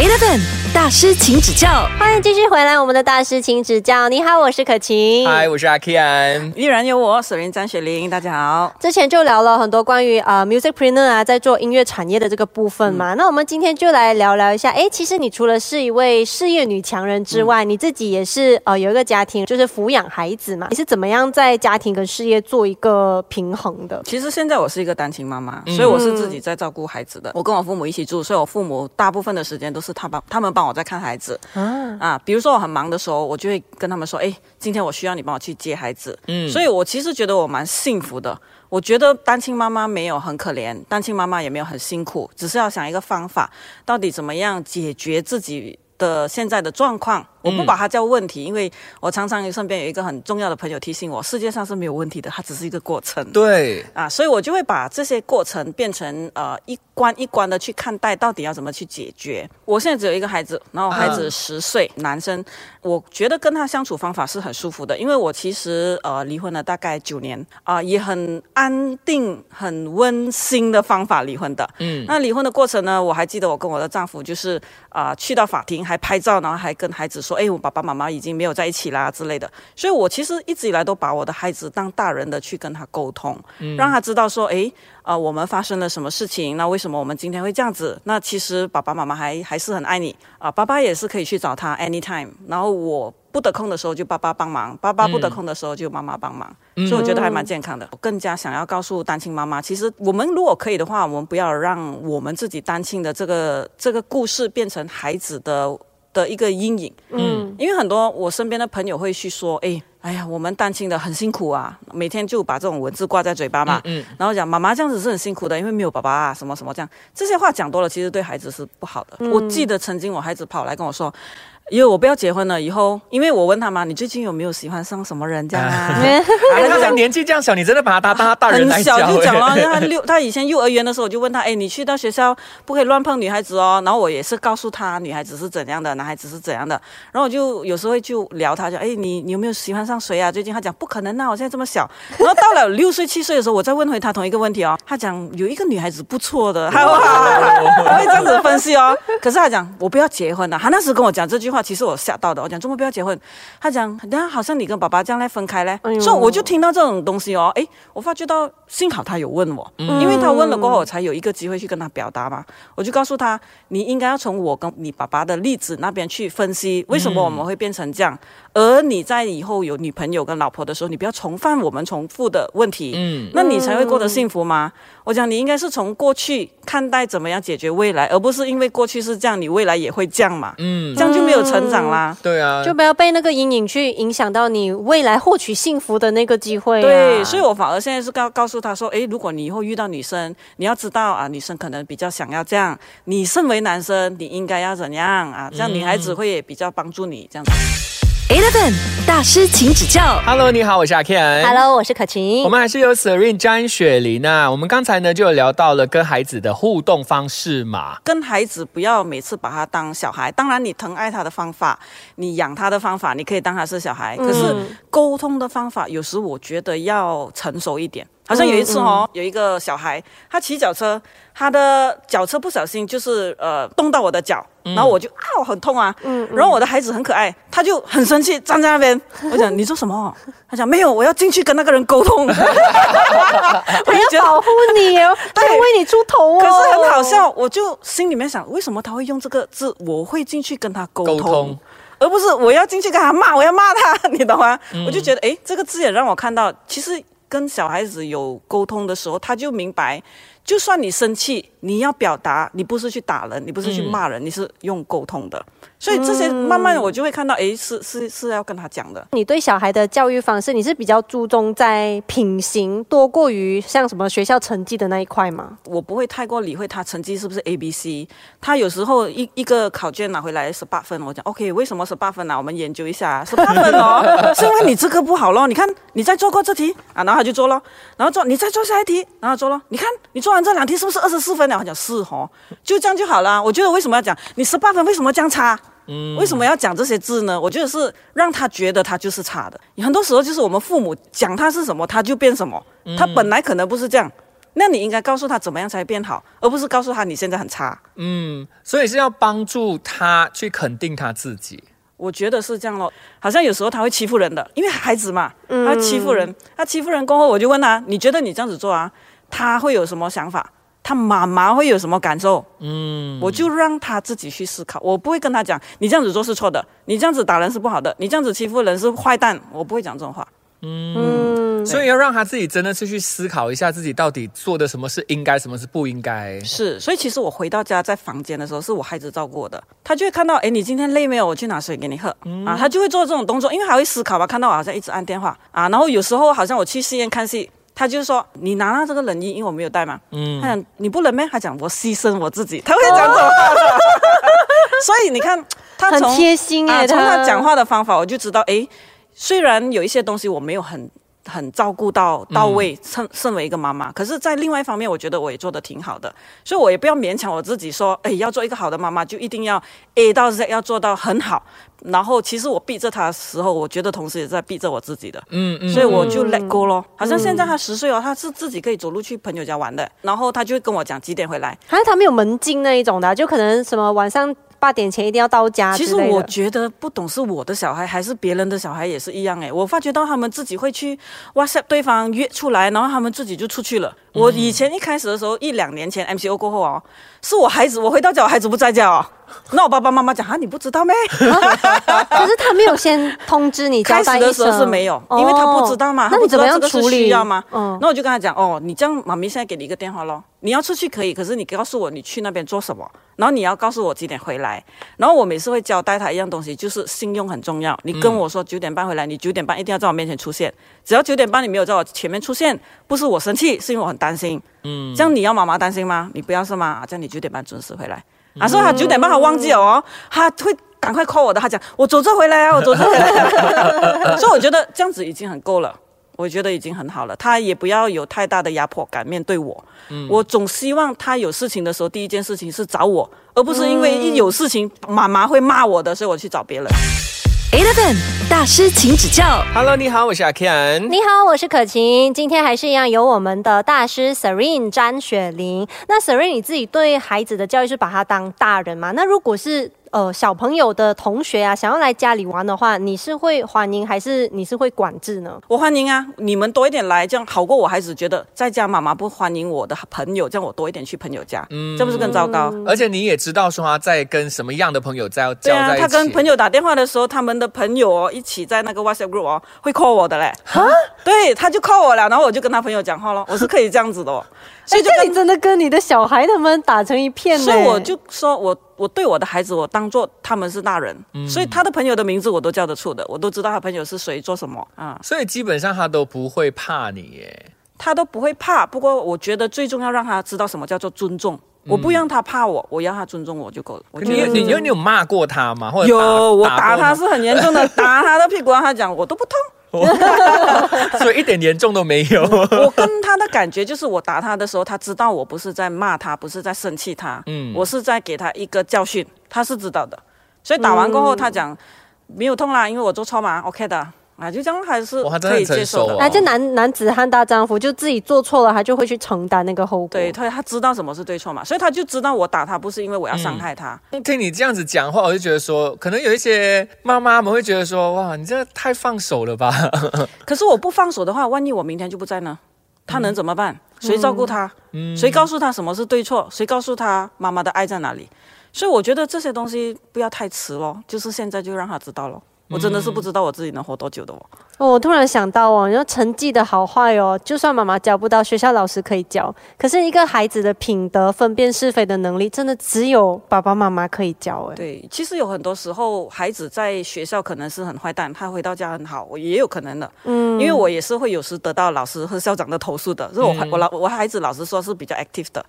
8 FM. 大师，请指教。欢迎继续回来，我们的大师请指教。你好，我是可晴。嗨，我是阿 Kian。依然有我，沈林张雪玲，大家好。之前就聊了很多关于啊、musicpreneur 啊，在做音乐产业的这个部分嘛。那我们今天就来聊聊一下，哎，其实你除了是一位事业女强人之外，你自己也是呃有一个家庭，就是抚养孩子嘛。你是怎么样在家庭跟事业做一个平衡的？其实现在我是一个单亲妈妈，所以我是自己在照顾孩子的。我跟我父母一起住，所以我父母大部分的时间都是他帮他们帮我在看孩子啊，啊。比如说我很忙的时候，我就会跟他们说：“哎，今天我需要你帮我去接孩子。”嗯，所以我其实觉得我蛮幸福的。我觉得单亲妈妈没有很可怜，单亲妈妈也没有很辛苦，只是要想一个方法，到底怎么样解决自己的现在的状况。我不把它叫问题，因为我常常身边有一个很重要的朋友提醒我，世界上是没有问题的，它只是一个过程。对，啊，所以我就会把这些过程变成呃一关一关的去看待，到底要怎么去解决。我现在只有一个孩子，然后孩子十岁，男生，我觉得跟他相处方法是很舒服的，因为我其实呃离婚了大概九年啊、也很安定、很温馨的方法离婚的。嗯，那离婚的过程呢，我还记得我跟我的丈夫就是啊、去到法庭还拍照，然后还跟孩子说，哎，我爸爸妈妈已经没有在一起啦之类的。所以我其实一直以来都把我的孩子当大人的去跟他沟通，让他知道说，诶，呃，我们发生了什么事情，那为什么我们今天会这样子？那其实爸爸妈妈还还是很爱你啊、爸爸也是可以去找他 anytime，然后我。不得空的时候就爸爸帮忙，爸爸不得空的时候就妈妈帮忙，所以我觉得还蛮健康的。我更加想要告诉单亲妈妈，其实我们如果可以的话，我们不要让我们自己单亲的这个这个故事变成孩子的的一个阴影。嗯，因为很多我身边的朋友会去说，哎，哎呀，我们单亲的很辛苦啊，每天就把这种文字挂在嘴巴嘛，嗯然后讲妈妈这样子是很辛苦的，因为没有爸爸啊，什么什么这样，这些话讲多了，其实对孩子是不好的。我记得曾经我孩子跑来跟我说。因为我不要结婚了，以后因为我问他嘛，你最近有没有喜欢上什么人这样啊？哎，他讲年纪这样小，你真的把他当他大人来很小就讲 了，他六，他以前幼儿园的时候，我就问他，哎，你去到学校不可以乱碰女孩子哦。然后我也是告诉他，女孩子是怎样的，男孩子是怎样的。然后我就有时候会就聊他，讲，哎，你你有没有喜欢上谁啊？最近他讲不可能啊，我现在这么小。然后到了六岁七岁的时候，我再问回他同一个问题哦，他讲有一个女孩子不错的，他他会这样子分析哦。可是他讲我不要结婚了，他那时跟我讲这句话，其实我吓到的。我讲怎么不要结婚？他讲，等下好像你跟爸爸将来分开嘞，所以我就听到这种东西哦，诶，我发觉到幸好他有问我，因为他问了过后，我才有一个机会去跟他表达嘛。我就告诉他，你应该要从我跟你爸爸的例子那边去分析，为什么我们会变成这样，而你在以后有女朋友跟老婆的时候，你不要重犯我们重复的问题，嗯，那你才会过得幸福吗？我讲你应该是从过去看待怎么样解决未来，而不是因为过去是这样，你未来也会这样嘛，嗯，这样就没有成长啦。对啊，就不要被那个阴影去影响到你未来获取幸福的那个机会、啊。对，所以我反而现在是告告诉他说，诶，如果你以后遇到女生，你要知道啊，女生可能比较想要这样，你身为男生，你应该要怎样啊？这样女孩子会也比较帮助你这样子。Eleven 大师，请指教。Hello，你好，我是阿 Ken。Hello，我是可晴。我们还是有 Serene 詹雪玲啊。我们刚才呢就有聊到了跟孩子的互动方式嘛。跟孩子不要每次把他当小孩，当然你疼爱他的方法，你养他的方法，你可以当他是小孩。可是沟通的方法，有时我觉得要成熟一点。好像有一次哦，有一个小孩，他骑脚车，他的脚车不小心就是呃动到我的脚，然后我就啊很痛啊，然后我的孩子很可爱，他就很生气站在那边，我讲你做什么？他讲没有，我要进去跟那个人沟通。我要保护你哦，他要为你出头哦。可是很好笑，我就心里面想，为什么他会用这个字？我会进去跟他沟通，沟 通而不是我要进去跟他骂，我要骂他，你懂吗？我就觉得，诶，这个字也让我看到，其实跟小孩子有沟通的时候，他就明白，就算你生气，你要表达，你不是去打人，你不是去骂人，你是用沟通的。所以这些慢慢我就会看到，诶，是是是要跟他讲的。你对小孩的教育方式，你是比较注重在品行多过于像什么学校成绩的那一块吗？我不会太过理会他成绩是不是 A B C。他有时候一一个考卷拿回来十八分，我讲 OK，为什么十八分呢、我们研究一下，十八分哦，是因为你这个不好咯。你看你再做过这题啊，然后他就做咯，然后做你再做下一题，然后做咯。你看你做完这两题是不是二十四分了？我讲是哦，就这样就好了。我觉得为什么要讲你十八分，为什么这样差？为什么要讲这些字呢？我觉得是让他觉得他就是差的。很多时候就是我们父母讲他是什么，他就变什么。他本来可能不是这样，那你应该告诉他怎么样才变好，而不是告诉他你现在很差。嗯，所以是要帮助他去肯定他自己。我觉得是这样咯，好像有时候他会欺负人的，因为孩子嘛，他欺负人，他欺负人过后，我就问他，你觉得你这样子做啊，他会有什么想法？他妈妈会有什么感受？嗯，我就让他自己去思考，我不会跟他讲，你这样子做是错的，你这样子打人是不好的，你这样子欺负人是坏蛋，我不会讲这种话。嗯，所以要让他自己真的是去思考一下自己到底做的什么是应该，什么是不应该。是，所以其实我回到家在房间的时候，是我孩子照顾我的，他就会看到，哎，你今天累没有？我去拿水给你喝啊，他就会做这种动作，因为他会思考吧，看到我好像一直按电话啊，然后有时候好像我去戏院看戏，他就说你拿到这个冷衣，因为我没有带嘛，嗯，他讲你不冷咩？他讲我牺牲我自己，他会讲这种话。的。所以你看，他很从贴心哎，啊，从他讲话的方法，我就知道，哎，虽然有一些东西我没有很很照顾到到位，身身为一个妈妈，可是，在另外一方面，我觉得我也做的挺好的，所以我也不要勉强我自己说，哎，要做一个好的妈妈，就一定要 A 到 Z 要做到很好。然后，其实我逼着他的时候，我觉得同时也在逼着我自己的，嗯嗯，所以我就 let go 咯。好像现在他十岁哦，他是自己可以走路去朋友家玩的，然后他就会跟我讲几点回来。好像他没有门禁那一种的啊，就可能什么晚上八点前一定要到家其实。我觉得不懂是我的小孩还是别人的小孩也是一样诶，我发觉到他们自己会去 WhatsApp 对方约出来，然后他们自己就出去了。我以前一开始的时候，一两年前 MCO 过后哦，是我孩子，我回到家我孩子不在家哦，那我爸爸妈妈讲啊，你不知道咩？可是他没有先通知你交开始的时候是没有，因为他不知道嘛，哦那你怎么样他不知道这个是处理？需要吗？嗯，那我就跟他讲，哦，你这样，妈咪现在给你一个电话咯，你要出去可以，可是你告诉我你去那边做什么，然后你要告诉我几点回来，然后我每次会交代他一样东西，就是信用很重要。你跟我说九点半回来，你九点半一定要在我面前出现，只要九点半你没有在我前面出现，不是我生气，是因为我很担心。嗯，这样你要妈妈担心吗？你不要是吗？啊这样你九点半准时回来。啊，说他九点半他忘记了哦，他会赶快 call 我的，他讲我走着回来啊，我走着回来啊、所以我觉得这样子已经很够了。我觉得已经很好了，他也不要有太大的压迫感面对我。我总希望他有事情的时候，第一件事情是找我，而不是因为一有事情妈妈会骂我的，所以我去找别人。Eleven 大师，请指教。Hello，你好，我是阿 Ken。你好，我是可晴。今天还是一样有我们的大师 Serene 詹雪玲。那 Serene 你自己对孩子的教育是把他当大人吗？那如果是呃小朋友的同学啊，想要来家里玩的话，你是会欢迎还是你是会管制呢？我欢迎啊，你们多一点来，这样好过我孩子觉得在家妈妈不欢迎我的朋友，这样我多一点去朋友家，嗯这不是更糟糕？而且你也知道说他在跟什么样的朋友在对啊，交在一起。他跟朋友打电话的时候，他们的朋友哦一起在那个 WhatsApp group 哦会 call 我的嘞。对，他就 call 我了，然后我就跟他朋友讲话咯，我是可以这样子的哦。所以你真的跟你的小孩他们打成一片了。所以我就说我我对我的孩子，我当做他们是大人，所以他的朋友的名字我都叫得出的，我都知道他朋友是谁做什么啊，所以基本上他都不会怕你耶。他都不会怕。不过我觉得最重要让他知道什么叫做尊重，我不让他怕我，我要他尊重我就够了。我你有你有你有骂过他吗？或者有我打他是很严重的，打他的屁股，让他讲我都不痛。所以一点严重都没有。我跟他的感觉就是，我打他的时候，他知道我不是在骂他，不是在生气他，嗯我是在给他一个教训，他是知道的。所以打完过后，他讲没有痛啦，因为我做错嘛，OK 的啊，就这样还是可以接受的。很成熟哦啊，就男男子汉大丈夫，就自己做错了，他就会去承担那个后果。对，他他知道什么是对错嘛，所以他就知道我打他不是因为我要伤害他。听你这样子讲话，我就觉得说，可能有一些妈妈们会觉得说，哇，你这太放手了吧？可是我不放手的话，万一我明天就不在呢？他能怎么办？谁照顾他？谁告诉他什么是对错？谁告诉他妈妈的爱在哪里？所以我觉得这些东西不要太迟咯，就是现在就让他知道咯。我真的是不知道我自己能活多久的哦。哦，我突然想到哦，你说成绩的好坏哦，就算妈妈教不到，学校老师可以教。可是一个孩子的品德、分辨是非的能力，真的只有爸爸妈妈可以教。哎，对，其实有很多时候，孩子在学校可能是很坏蛋，他回到家很好，我也有可能的。嗯，因为我也是会有时得到老师和校长的投诉的，是我、我老我孩子老师说是比较 active 的。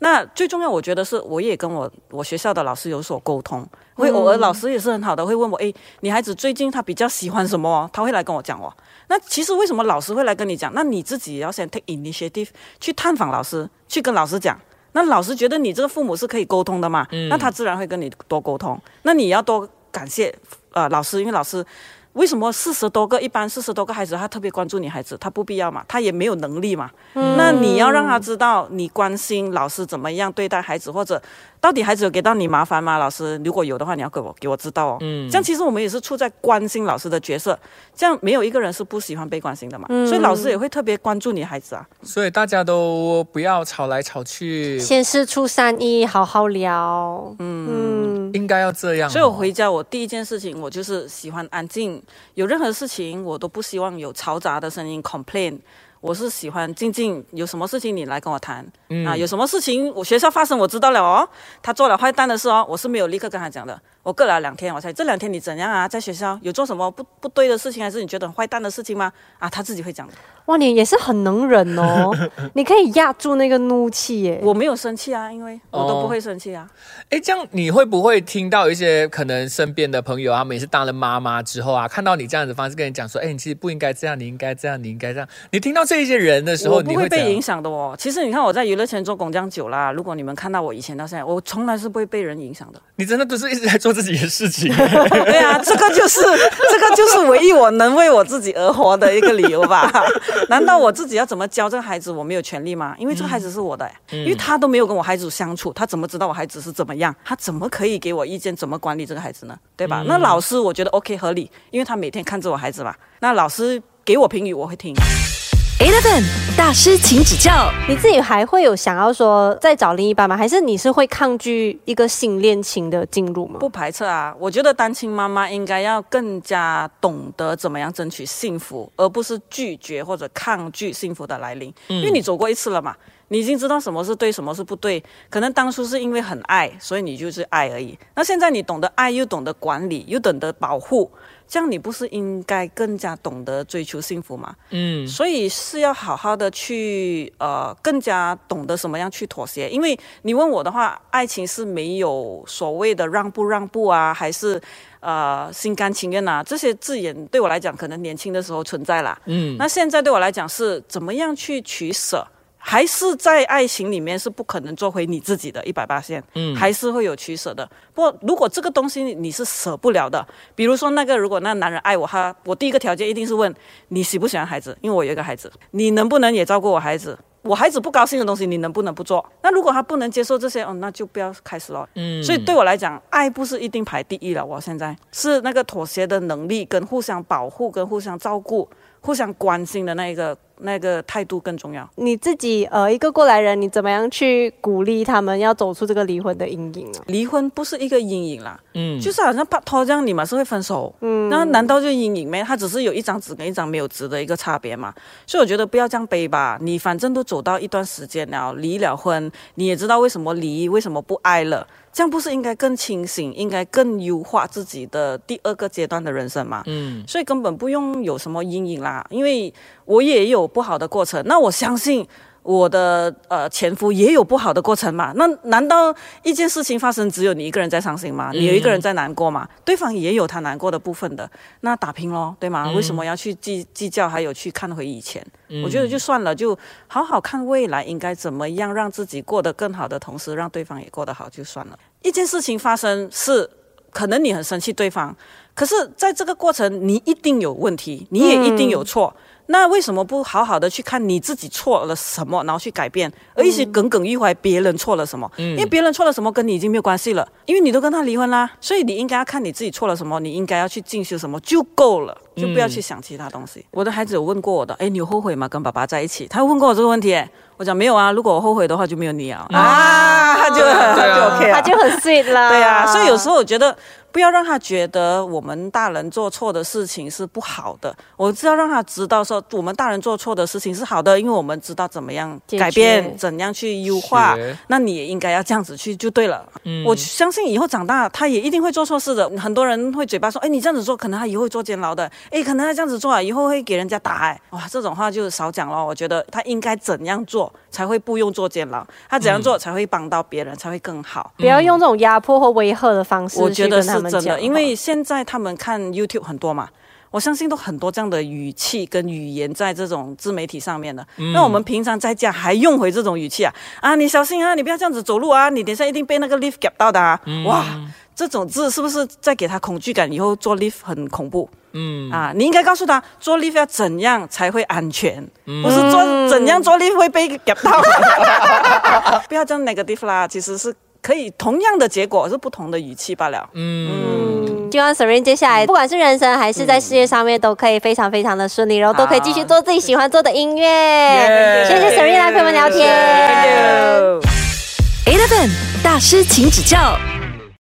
那最重要，我觉得是我也跟我我学校的老师有所沟通，会偶尔老师也是很好的，会问我，诶，你孩子最近他比较喜欢什么哦？他会来跟我讲哦。那其实为什么老师会来跟你讲？那你自己也要先 take initiative 去探访老师，去跟老师讲。那老师觉得你这个父母是可以沟通的嘛？那他自然会跟你多沟通。那你要多感谢呃老师，因为老师为什么四十多个一般四十多个孩子，他特别关注女孩子，他不必要嘛，他也没有能力嘛。那你要让他知道你关心老师怎么样对待孩子，或者到底孩子有给到你麻烦吗？老师如果有的话，你要给我给我知道哦。嗯，这样其实我们也是处在关心老师的角色，这样没有一个人是不喜欢被关心的嘛。所以老师也会特别关注你孩子啊。所以大家都不要吵来吵去，先是出三意，好好聊。嗯，应该要这样哦。所以我回家，我第一件事情，我就是喜欢安静，有任何事情我都不希望有嘈杂的声音 complain。我是喜欢静静，有什么事情你来跟我谈、啊，有什么事情我学校发生我知道了哦，他做了坏蛋的事哦，我是没有立刻跟他讲的，我过了两天我才这两天你怎样啊，在学校有做什么不不对的事情，还是你觉得很坏蛋的事情吗？啊，他自己会讲的，哇，你也是很能忍哦，你可以压住那个怒气耶。我没有生气啊，因为我都不会生气啊。哎，这样你会不会听到一些可能身边的朋友啊，他们也是当了妈妈之后啊，看到你这样子的方式跟你讲说，哎，你其实不应该这样，你应该这样，你应该这样。你听到这一些人的时候，我不你会被影响的哦。其实你看我在娱乐圈做工这样久啦，如果你们看到我以前到现在，我从来是不会被人影响的。你真的都是一直在做自己的事情。对啊，这个就是这个就是唯一我能为我自己而活的一个理由吧？难道我自己要怎么教这个孩子，我没有权利吗？因为这个孩子是我的，因为他都没有跟我孩子相处，他怎么知道我孩子是怎么样？他怎么可以给我意见怎么管理这个孩子呢？对吧？那老师我觉得 OK 合理，因为他每天看着我孩子嘛。那老师给我评语，我会听。Eleven 大师，请指教。你自己还会有想要说再找另一半吗？还是你是会抗拒一个新恋情的进入吗？不排斥啊，我觉得单亲妈妈应该要更加懂得怎么样争取幸福，而不是拒绝或者抗拒幸福的来临。因为你走过一次了嘛，你已经知道什么是对，什么是不对。可能当初是因为很爱，所以你就是爱而已。那现在你懂得爱，又懂得管理，又懂得保护，这样你不是应该更加懂得追求幸福吗？嗯，所以是要好好的去呃，更加懂得什么样去妥协。因为你问我的话，爱情是没有所谓的让步让步啊，还是呃心甘情愿啊，这些字眼对我来讲，可能年轻的时候存在啦。嗯，那现在对我来讲是怎么样去取舍？还是在爱情里面是不可能做回你自己的一百八线，嗯，还是会有取舍的。不过如果这个东西你是舍不了的，比如说那个如果那男人爱我，他我第一个条件一定是问你喜不喜欢孩子，因为我有一个孩子，你能不能也照顾我孩子？我孩子不高兴的东西，你能不能不做？那如果他不能接受这些，哦，那就不要开始了。嗯，所以对我来讲，爱不是一定排第一了。我现在是那个妥协的能力，跟互相保护、跟互相照顾、互相关心的那一个那个态度更重要。你自己呃一个过来人，你怎么样去鼓励他们要走出这个离婚的阴影啊？离婚不是一个阴影啦，嗯就是好像拍拖这样，你们是会分手，嗯，那难道就阴影没？他只是有一张纸跟一张没有纸的一个差别嘛。所以我觉得不要这样背吧，你反正都走到一段时间了，离了婚，你也知道为什么离，为什么不爱了，这样不是应该更清醒，应该更优化自己的第二个阶段的人生嘛？嗯，所以根本不用有什么阴影啦，因为我也有不好的过程，那我相信。我的呃前夫也有不好的过程嘛？那难道一件事情发生只有你一个人在伤心吗？你有一个人在难过吗？对方也有他难过的部分的，那打拼咯，对吗？为什么要去计计较，还有去看回以前？我觉得就算了，就好好看未来应该怎么样让自己过得更好的同时，让对方也过得好就算了。一件事情发生是可能你很生气对方，可是在这个过程你一定有问题，你也一定有错。那为什么不好好的去看你自己错了什么，然后去改变，而一直耿耿于怀别人错了什么？因为别人错了什么跟你已经没有关系了，因为你都跟他离婚啦，所以你应该要看你自己错了什么，你应该要去进修什么就够了，就不要去想其他东西。我的孩子有问过我的，哎，你有后悔吗？跟爸爸在一起？他问过我这个问题，哎我讲没有啊，如果我后悔的话就没有你啊，啊，他就他就 OK 了，他就很 sweet 啦。对啊，所以有时候我觉得不要让他觉得我们大人做错的事情是不好的，我是要让他知道说我们大人做错的事情是好的，因为我们知道怎么样改变，怎样去优化。那你也应该要这样子去就对了。我相信以后长大他也一定会做错事的。很多人会嘴巴说，哎，你这样子做，可能他以后会做监牢的。哎，可能他这样子做啊，以后会给人家打。哎，哇，这种话就少讲了。我觉得他应该怎样做才会不用做监牢，他怎样做才会帮到别人，才会更好。不要用这种压迫或威吓的方式我觉得是真的，因为现在他们看 YouTube 很多嘛。我相信都很多这样的语气跟语言在这种自媒体上面的。那我们平常在家还用回这种语气啊啊！你小心啊，你不要这样子走路啊，你等一下一定被那个 lift 夹到的啊！哇，这种字是不是在给他恐惧感？以后做 lift 很恐怖？嗯啊，你应该告诉他做 lift 要怎样才会安全，不是做怎样做 lift 会被夹到。不要这样 negative 啦，其实是可以同样的结果是不同的语气罢了。嗯，希望 Serene 接下来不管是人生还是在事业上面都可以非常非常的顺利，然后都可以继续做自己喜欢做的音乐。谢谢 Serene 来陪我们聊天。Eleven 大师，请指教。